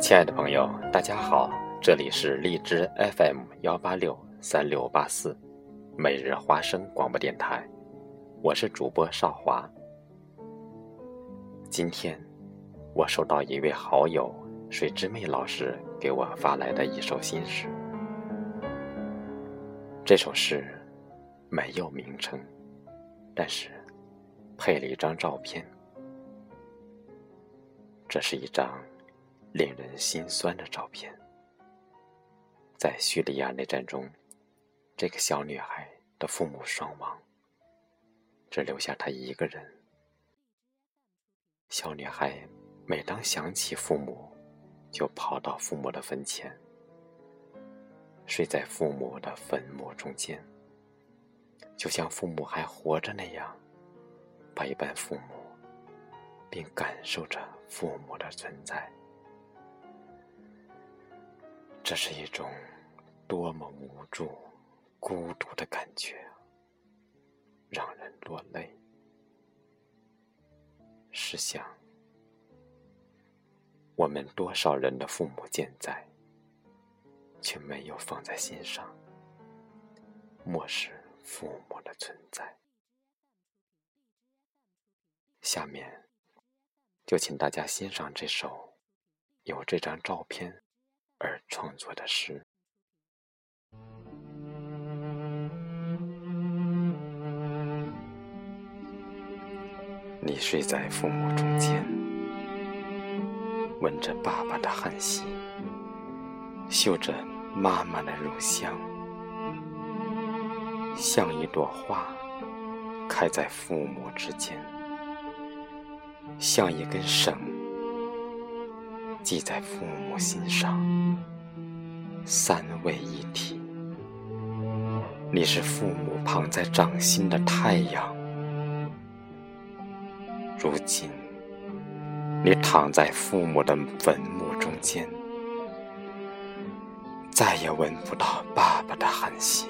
亲爱的朋友，大家好，这里是荔枝 FM 幺八六三六八四，每日花生广播电台，我是主播少华。今天，我收到一位好友水之妹老师给我发来的一首新诗，这首诗没有名称，但是配了一张照片，这是一张。令人心酸的照片，在叙利亚内战中，这个小女孩的父母双亡，只留下她一个人。小女孩每当想起父母，就跑到父母的坟前，睡在父母的坟墓中间，就像父母还活着那样，陪伴父母，并感受着父母的存在。这是一种多么无助、孤独的感觉，让人落泪。试想，我们多少人的父母健在，却没有放在心上，漠视父母的存在。下面，就请大家欣赏这首有这张照片。而创作的诗。你睡在父母中间，闻着爸爸的汗息，嗅着妈妈的乳香，像一朵花开在父母之间，像一根绳。系在父母心上，三位一体。你是父母捧在掌心的太阳，如今你躺在父母的坟墓中间，再也闻不到爸爸的汗息，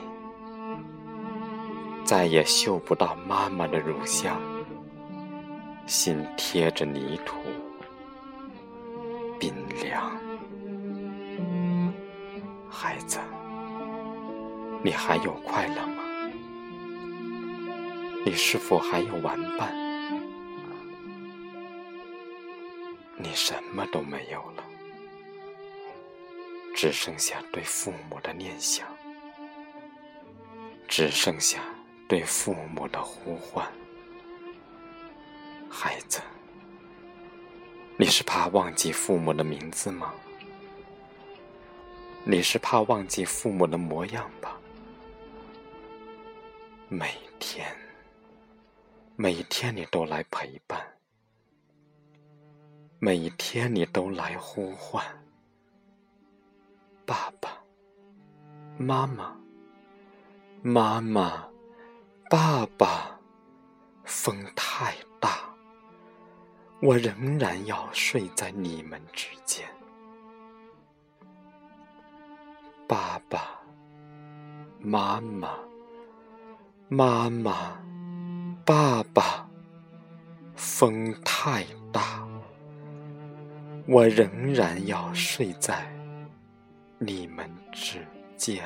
再也嗅不到妈妈的乳香，心贴着泥土。冰凉，孩子，你还有快乐吗？你是否还有玩伴？你什么都没有了，只剩下对父母的念想，只剩下对父母的呼唤，孩子。你是怕忘记父母的名字吗？你是怕忘记父母的模样吧？每天，每天你都来陪伴，每天你都来呼唤，爸爸妈妈，妈妈，爸爸，风太。我仍然要睡在你们之间，爸爸妈妈，妈妈，爸爸，风太大，我仍然要睡在你们之间。